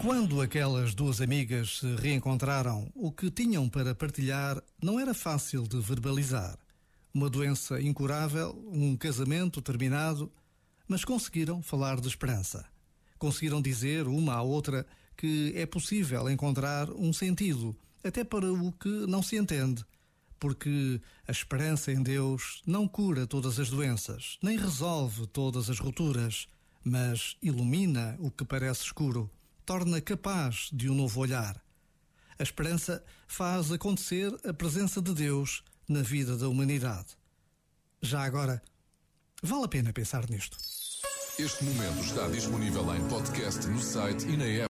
Quando aquelas duas amigas se reencontraram, o que tinham para partilhar não era fácil de verbalizar. Uma doença incurável, um casamento terminado, mas conseguiram falar de esperança. Conseguiram dizer uma à outra que é possível encontrar um sentido, até para o que não se entende, porque a esperança em Deus não cura todas as doenças, nem resolve todas as rupturas, mas ilumina o que parece escuro torna capaz de um novo olhar. A esperança faz acontecer a presença de Deus na vida da humanidade. Já agora, vale a pena pensar nisto. Este momento está disponível em podcast no site e na app.